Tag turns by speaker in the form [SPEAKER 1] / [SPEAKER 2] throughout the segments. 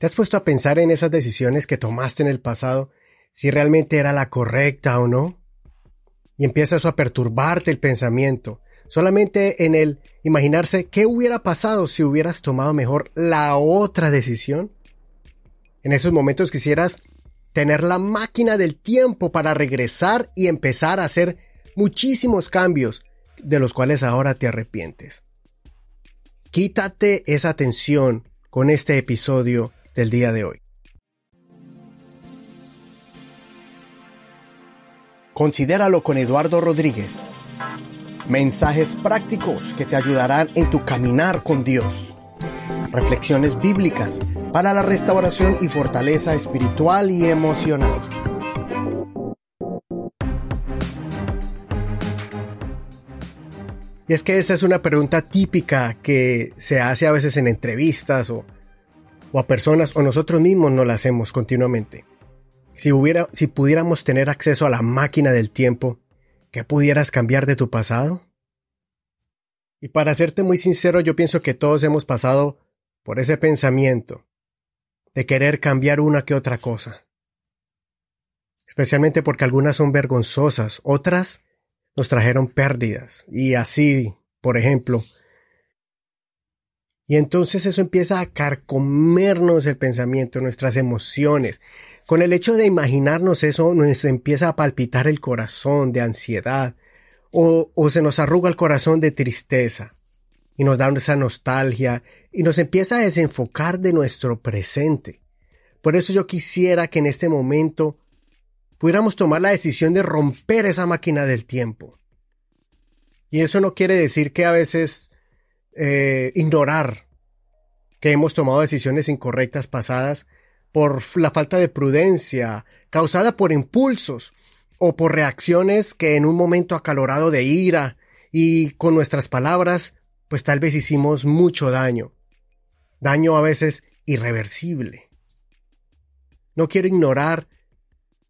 [SPEAKER 1] ¿Te has puesto a pensar en esas decisiones que tomaste en el pasado, si realmente era la correcta o no? Y empiezas a perturbarte el pensamiento, solamente en el imaginarse qué hubiera pasado si hubieras tomado mejor la otra decisión. En esos momentos quisieras tener la máquina del tiempo para regresar y empezar a hacer muchísimos cambios de los cuales ahora te arrepientes. Quítate esa tensión con este episodio del día de hoy. Considéralo con Eduardo Rodríguez. Mensajes prácticos que te ayudarán en tu caminar con Dios. Reflexiones bíblicas para la restauración y fortaleza espiritual y emocional. Y es que esa es una pregunta típica que se hace a veces en entrevistas o o a personas o nosotros mismos no la hacemos continuamente. Si hubiera, si pudiéramos tener acceso a la máquina del tiempo, ¿qué pudieras cambiar de tu pasado? Y para serte muy sincero, yo pienso que todos hemos pasado por ese pensamiento de querer cambiar una que otra cosa. Especialmente porque algunas son vergonzosas, otras nos trajeron pérdidas. Y así, por ejemplo, y entonces eso empieza a carcomernos el pensamiento, nuestras emociones. Con el hecho de imaginarnos eso, nos empieza a palpitar el corazón de ansiedad o, o se nos arruga el corazón de tristeza y nos da esa nostalgia y nos empieza a desenfocar de nuestro presente. Por eso yo quisiera que en este momento pudiéramos tomar la decisión de romper esa máquina del tiempo. Y eso no quiere decir que a veces eh, ignorar que hemos tomado decisiones incorrectas pasadas por la falta de prudencia, causada por impulsos o por reacciones que en un momento acalorado de ira y con nuestras palabras, pues tal vez hicimos mucho daño. Daño a veces irreversible. No quiero ignorar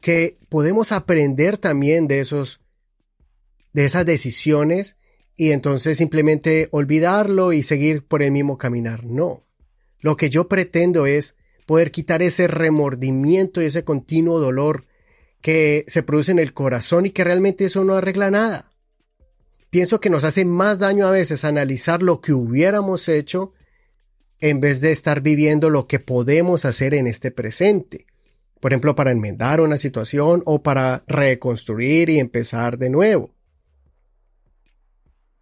[SPEAKER 1] que podemos aprender también de esos de esas decisiones y entonces simplemente olvidarlo y seguir por el mismo caminar. No. Lo que yo pretendo es poder quitar ese remordimiento y ese continuo dolor que se produce en el corazón y que realmente eso no arregla nada. Pienso que nos hace más daño a veces analizar lo que hubiéramos hecho en vez de estar viviendo lo que podemos hacer en este presente. Por ejemplo, para enmendar una situación o para reconstruir y empezar de nuevo.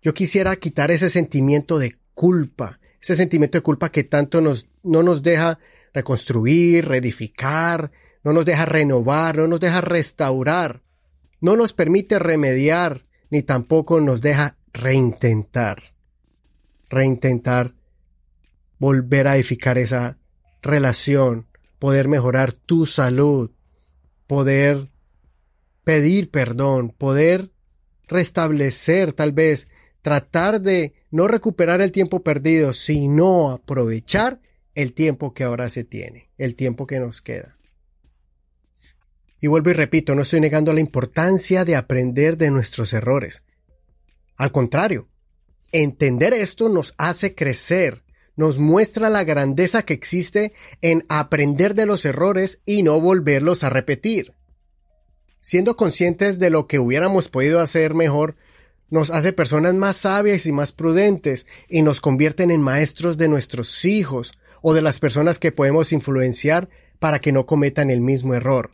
[SPEAKER 1] Yo quisiera quitar ese sentimiento de culpa, ese sentimiento de culpa que tanto nos, no nos deja reconstruir, reedificar, no nos deja renovar, no nos deja restaurar, no nos permite remediar, ni tampoco nos deja reintentar. Reintentar volver a edificar esa relación, poder mejorar tu salud, poder pedir perdón, poder restablecer tal vez tratar de no recuperar el tiempo perdido, sino aprovechar el tiempo que ahora se tiene, el tiempo que nos queda. Y vuelvo y repito, no estoy negando la importancia de aprender de nuestros errores. Al contrario, entender esto nos hace crecer, nos muestra la grandeza que existe en aprender de los errores y no volverlos a repetir. Siendo conscientes de lo que hubiéramos podido hacer mejor, nos hace personas más sabias y más prudentes y nos convierten en maestros de nuestros hijos o de las personas que podemos influenciar para que no cometan el mismo error.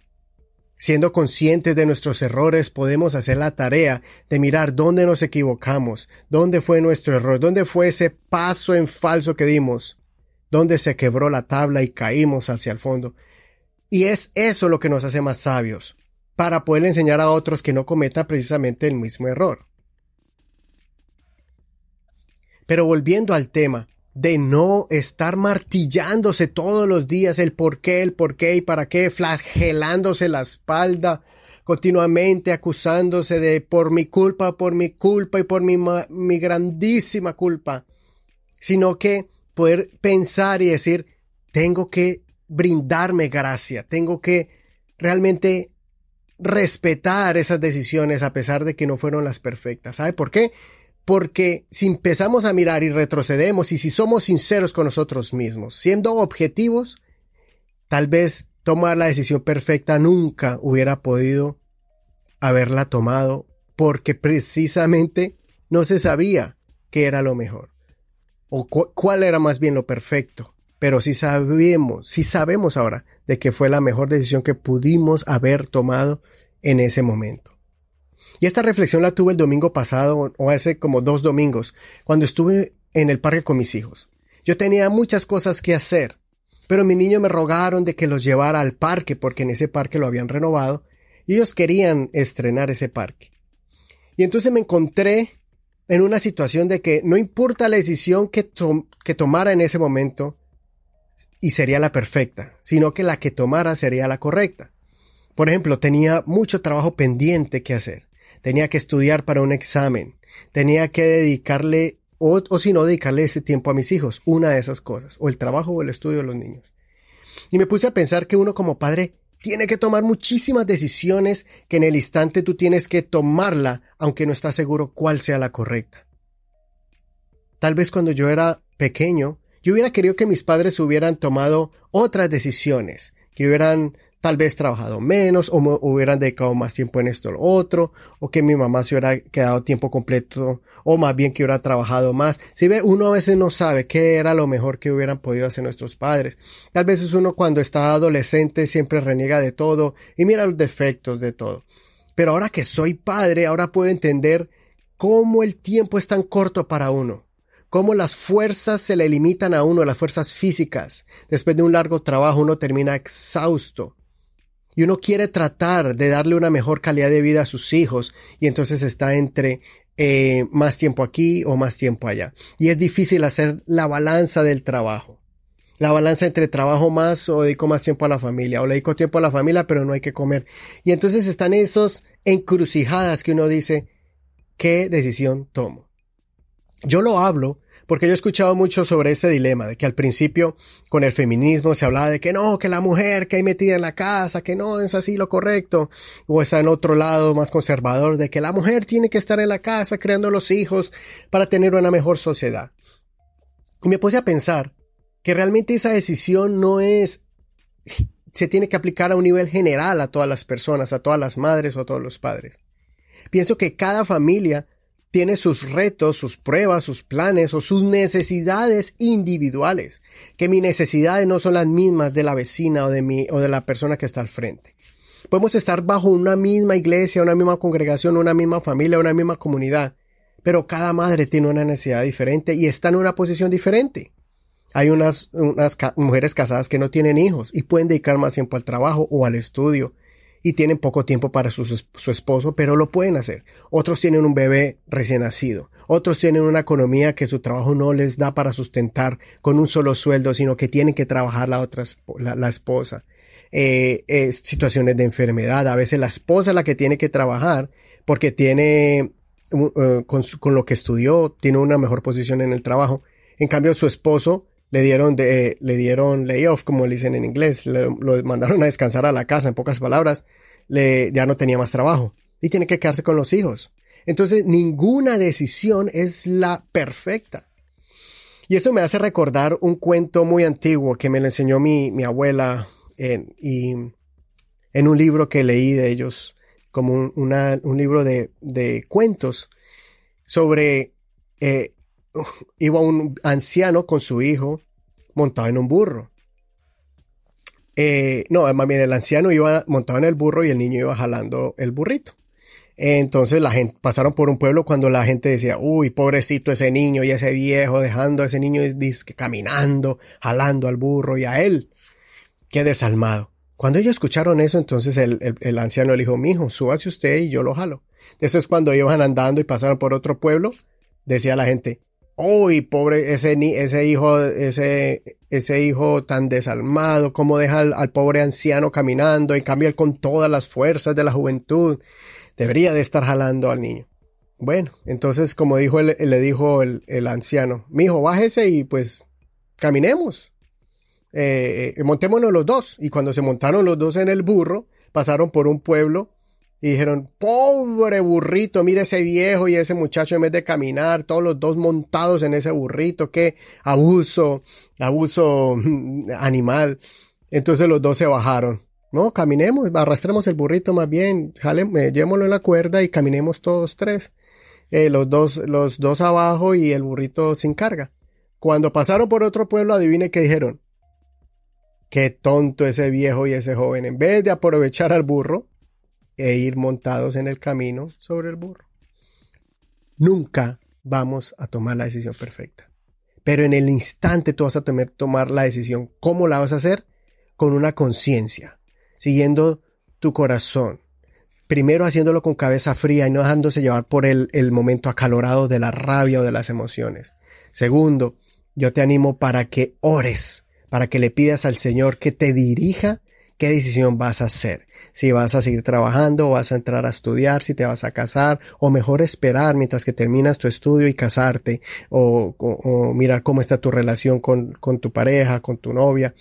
[SPEAKER 1] Siendo conscientes de nuestros errores podemos hacer la tarea de mirar dónde nos equivocamos, dónde fue nuestro error, dónde fue ese paso en falso que dimos, dónde se quebró la tabla y caímos hacia el fondo. Y es eso lo que nos hace más sabios, para poder enseñar a otros que no cometan precisamente el mismo error. Pero volviendo al tema de no estar martillándose todos los días el por qué, el por qué y para qué, flagelándose la espalda continuamente acusándose de por mi culpa, por mi culpa y por mi, mi grandísima culpa, sino que poder pensar y decir, tengo que brindarme gracia, tengo que realmente respetar esas decisiones a pesar de que no fueron las perfectas. ¿Sabe por qué? Porque si empezamos a mirar y retrocedemos y si somos sinceros con nosotros mismos, siendo objetivos, tal vez tomar la decisión perfecta nunca hubiera podido haberla tomado porque precisamente no se sabía qué era lo mejor o cuál era más bien lo perfecto. Pero sí sabemos, sí sabemos ahora de que fue la mejor decisión que pudimos haber tomado en ese momento. Y esta reflexión la tuve el domingo pasado, o hace como dos domingos, cuando estuve en el parque con mis hijos. Yo tenía muchas cosas que hacer, pero mis niños me rogaron de que los llevara al parque porque en ese parque lo habían renovado y ellos querían estrenar ese parque. Y entonces me encontré en una situación de que no importa la decisión que, que tomara en ese momento, y sería la perfecta, sino que la que tomara sería la correcta. Por ejemplo, tenía mucho trabajo pendiente que hacer. Tenía que estudiar para un examen. Tenía que dedicarle o, o si no dedicarle ese tiempo a mis hijos, una de esas cosas, o el trabajo o el estudio de los niños. Y me puse a pensar que uno como padre tiene que tomar muchísimas decisiones que en el instante tú tienes que tomarla, aunque no estás seguro cuál sea la correcta. Tal vez cuando yo era pequeño, yo hubiera querido que mis padres hubieran tomado otras decisiones, que hubieran tal vez trabajado menos o hubieran dedicado más tiempo en esto o lo otro, o que mi mamá se hubiera quedado tiempo completo, o más bien que hubiera trabajado más. Si ve, uno a veces no sabe qué era lo mejor que hubieran podido hacer nuestros padres. Tal vez es uno cuando está adolescente siempre reniega de todo y mira los defectos de todo. Pero ahora que soy padre, ahora puedo entender cómo el tiempo es tan corto para uno cómo las fuerzas se le limitan a uno, las fuerzas físicas. Después de un largo trabajo uno termina exhausto y uno quiere tratar de darle una mejor calidad de vida a sus hijos y entonces está entre eh, más tiempo aquí o más tiempo allá. Y es difícil hacer la balanza del trabajo. La balanza entre trabajo más o dedico más tiempo a la familia o le dedico tiempo a la familia pero no hay que comer. Y entonces están esos encrucijadas que uno dice, ¿qué decisión tomo? Yo lo hablo porque yo he escuchado mucho sobre ese dilema, de que al principio con el feminismo se hablaba de que no, que la mujer que hay metida en la casa, que no es así lo correcto, o está en otro lado más conservador, de que la mujer tiene que estar en la casa creando los hijos para tener una mejor sociedad. Y me puse a pensar que realmente esa decisión no es, se tiene que aplicar a un nivel general a todas las personas, a todas las madres o a todos los padres. Pienso que cada familia tiene sus retos, sus pruebas, sus planes o sus necesidades individuales, que mis necesidades no son las mismas de la vecina o de mi o de la persona que está al frente. Podemos estar bajo una misma iglesia, una misma congregación, una misma familia, una misma comunidad, pero cada madre tiene una necesidad diferente y está en una posición diferente. Hay unas, unas mujeres casadas que no tienen hijos y pueden dedicar más tiempo al trabajo o al estudio y tienen poco tiempo para su, su, esposo, pero lo pueden hacer. Otros tienen un bebé recién nacido. Otros tienen una economía que su trabajo no les da para sustentar con un solo sueldo, sino que tienen que trabajar la otra, la, esposa. Eh, situaciones de enfermedad. A veces la esposa es la que tiene que trabajar porque tiene, uh, con, con, lo que estudió, tiene una mejor posición en el trabajo. En cambio, su esposo le dieron de, le dieron layoff, como dicen en inglés, lo mandaron a descansar a la casa, en pocas palabras, le, ya no tenía más trabajo y tiene que quedarse con los hijos. Entonces, ninguna decisión es la perfecta. Y eso me hace recordar un cuento muy antiguo que me lo enseñó mi, mi abuela en, y, en un libro que leí de ellos, como un, un libro de, de cuentos sobre eh, iba un anciano con su hijo montado en un burro. Eh, no, más el anciano iba montado en el burro y el niño iba jalando el burrito. Entonces la gente pasaron por un pueblo cuando la gente decía, uy, pobrecito ese niño y ese viejo dejando a ese niño caminando, jalando al burro y a él. Qué desalmado. Cuando ellos escucharon eso, entonces el, el, anciano le dijo, mijo, súbase usted y yo lo jalo. Eso cuando iban andando y pasaron por otro pueblo, decía la gente, uy, pobre, ese, ese hijo, ese, ese hijo tan desalmado, cómo deja al, pobre anciano caminando, en cambio él con todas las fuerzas de la juventud, debería de estar jalando al niño. Bueno, entonces, como dijo, le dijo el, el anciano, mi hijo, bájese y pues caminemos. Eh, eh, montémonos los dos. Y cuando se montaron los dos en el burro, pasaron por un pueblo y dijeron, pobre burrito, mire ese viejo y ese muchacho en vez de caminar, todos los dos montados en ese burrito, qué abuso, abuso animal. Entonces los dos se bajaron. No, caminemos, arrastremos el burrito más bien, jale, llevémoslo en la cuerda y caminemos todos tres. Eh, los dos, los dos abajo y el burrito sin carga. Cuando pasaron por otro pueblo, adivine qué dijeron. Qué tonto ese viejo y ese joven. En vez de aprovechar al burro e ir montados en el camino sobre el burro. Nunca vamos a tomar la decisión perfecta. Pero en el instante tú vas a tener, tomar la decisión. ¿Cómo la vas a hacer? Con una conciencia, siguiendo tu corazón. Primero haciéndolo con cabeza fría y no dejándose llevar por el, el momento acalorado de la rabia o de las emociones. Segundo, yo te animo para que ores, para que le pidas al Señor que te dirija qué decisión vas a hacer. Si vas a seguir trabajando vas a entrar a estudiar, si te vas a casar o mejor esperar mientras que terminas tu estudio y casarte o, mirar cómo está tu relación con, con tu pareja, con tu novia.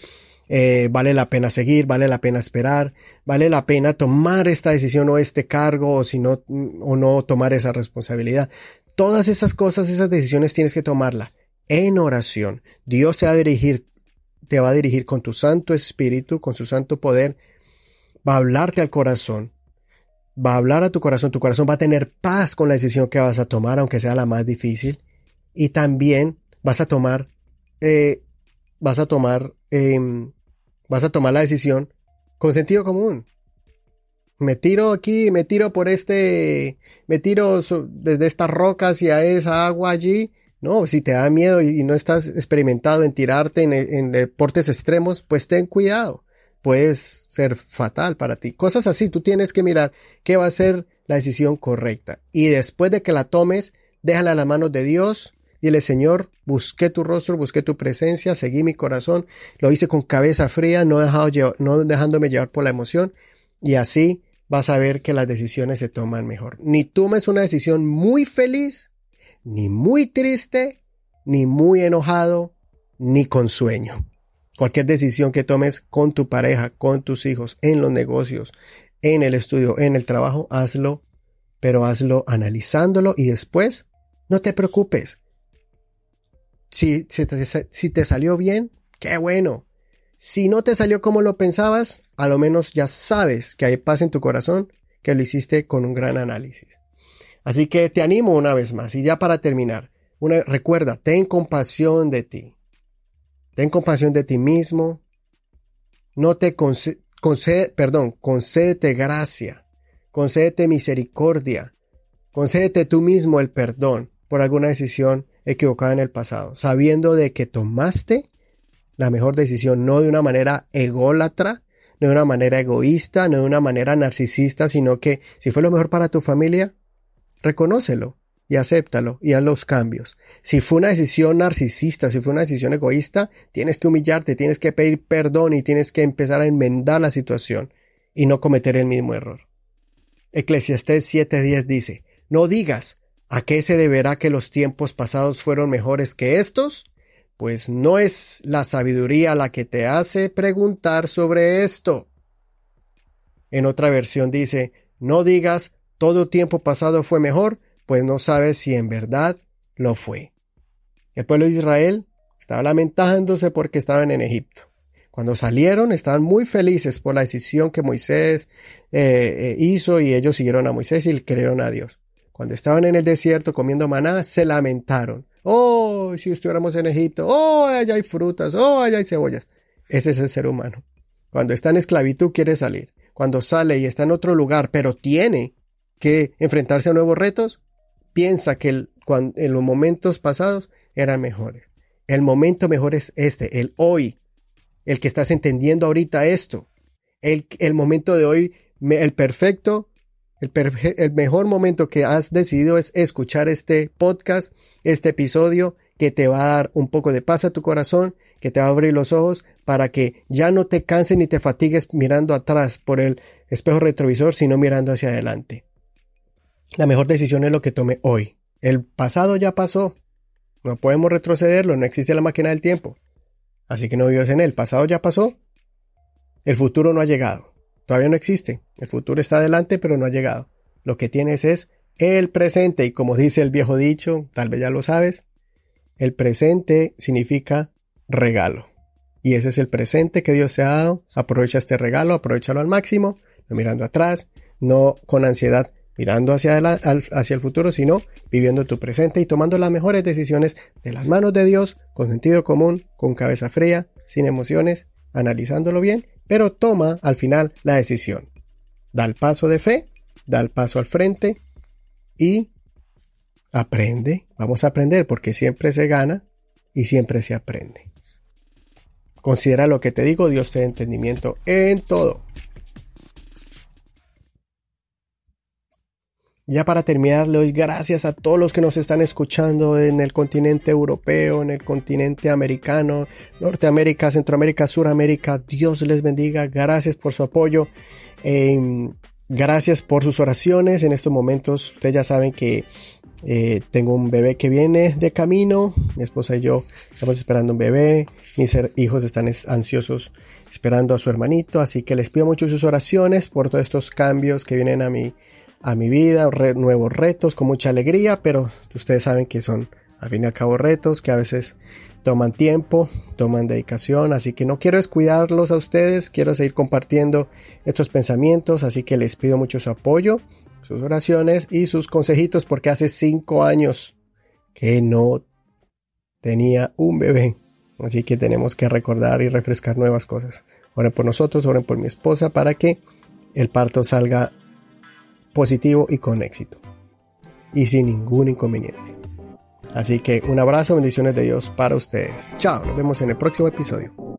[SPEAKER 1] Eh, vale la pena seguir, vale la pena esperar, vale la pena tomar esta decisión o este cargo o si no, o no tomar esa responsabilidad. Todas esas cosas, esas decisiones tienes que tomarla en oración. Dios te va a dirigir te va a dirigir con tu Santo Espíritu, con su Santo Poder, va a hablarte al corazón, va a hablar a tu corazón, tu corazón va a tener paz con la decisión que vas a tomar, aunque sea la más difícil, y también vas a tomar, eh, vas a tomar, em, vas a tomar la decisión con sentido común. Me tiro aquí, me tiro por este, me tiro desde estas rocas hacia esa agua allí, no, si te da miedo y no estás experimentado en tirarte en, deportes extremos, pues ten cuidado. Puedes ser fatal para ti. Cosas así, tú tienes que mirar qué va a ser la decisión correcta. Y después de que la tomes, déjala en las manos de Dios. Dile, Señor, busqué tu rostro, busqué tu presencia, seguí mi corazón, lo hice con cabeza fría, no, dejado, no dejándome llevar por la emoción. Y así vas a ver que las decisiones se toman mejor. Ni tomes una decisión muy feliz, ni muy triste, ni muy enojado, ni con sueño. Cualquier decisión que tomes con tu pareja, con tus hijos, en los negocios, en el estudio, en el trabajo, hazlo, pero hazlo analizándolo y después no te preocupes. Si, si, te, salió bien, qué bueno. Si no te salió como lo pensabas, a lo menos ya sabes que hay paz en tu corazón, que lo hiciste con un gran análisis. Así que te animo una vez más. Y ya para terminar, recuerda, ten compasión de ti. Ten compasión de ti mismo. No te concede, perdón, concédete gracia. Concédete misericordia. Concédete tú mismo el perdón por alguna decisión equivocada en el pasado, sabiendo de que tomaste la mejor decisión, no de una manera ególatra, no de una manera egoísta, no de una manera narcisista, sino que si fue lo mejor para tu familia, reconócelo y acéptalo y haz los cambios. Si fue una decisión narcisista, si fue una decisión egoísta, tienes que humillarte, tienes que pedir perdón y tienes que empezar a enmendar la situación y no cometer el mismo error. Eclesiastés 7:10 dice, no digas, ¿a qué se deberá que los tiempos pasados fueron mejores que estos? Pues no es la sabiduría la que te hace preguntar sobre esto. En otra versión dice, no digas, todo tiempo pasado fue mejor, pues no sabes si en verdad lo fue. El pueblo de Israel estaba lamentándose porque estaban en Egipto. Cuando salieron estaban muy felices por la decisión que Moisés eh, eh, hizo y ellos siguieron a Moisés y creyeron a Dios. Cuando estaban en el desierto comiendo maná, se lamentaron. Oh, si estuviéramos en Egipto, oh, allá hay frutas, oh, allá hay cebollas. Ese es el ser humano. Cuando está en esclavitud quiere salir. Cuando sale y está en otro lugar, pero tiene que enfrentarse a nuevos retos, piensa que en los momentos pasados eran mejores. El momento mejor es este, el hoy, el que estás entendiendo ahorita esto. El, el momento de hoy, el perfecto, el, el mejor momento que has decidido es escuchar este podcast, este episodio que te va a dar un poco de paz a tu corazón, que te va a abrir los ojos para que ya no te canses ni te fatigues mirando atrás por el espejo retrovisor, sino mirando hacia adelante. La mejor decisión es lo que tome hoy. El pasado ya pasó. No podemos retrocederlo, no existe la máquina del tiempo. Así que no vives en él. El pasado ya pasó. El futuro no ha llegado. Todavía no existe. El futuro está adelante, pero no ha llegado. Lo que tienes es el presente. Y como dice el viejo dicho, tal vez ya lo sabes, el presente significa regalo. Y ese es el presente que Dios te ha dado. Aprovecha este regalo, aprovechalo al máximo, no mirando atrás, no con ansiedad mirando hacia, el futuro, sino viviendo tu presente y tomando las mejores decisiones de las manos de Dios, con sentido común, con cabeza fría, sin emociones, analizándolo bien, pero toma al final la decisión. Da el paso de fe, da el paso al frente y aprende. Vamos a aprender porque siempre se gana y siempre se aprende. Considera lo que te digo, Dios te da entendimiento en todo. Ya para terminar, le doy gracias a todos los que nos están escuchando en el continente europeo, en el continente americano, Norteamérica, Centroamérica, Suramérica. Dios les bendiga. Gracias por su apoyo. Em, gracias por sus oraciones. En estos momentos, ustedes ya saben que eh, tengo un bebé que viene de camino. Mi esposa y yo estamos esperando un bebé. Mis hijos están ansiosos esperando a su hermanito. Así que les pido mucho sus oraciones por todos estos cambios que vienen a mi a mi vida, nuevos retos con mucha alegría, pero ustedes saben que son al fin y al cabo retos que a veces toman tiempo, toman dedicación, así que no quiero descuidarlos a ustedes, quiero seguir compartiendo estos pensamientos, así que les pido mucho su apoyo, sus oraciones y sus consejitos porque hace cinco años que no tenía un bebé, así que tenemos que recordar y refrescar nuevas cosas. Oren por nosotros, oren por mi esposa para que el parto salga positivo y con éxito. Y sin ningún inconveniente. Así que un abrazo, bendiciones de Dios para ustedes. Chao, nos vemos en el próximo episodio.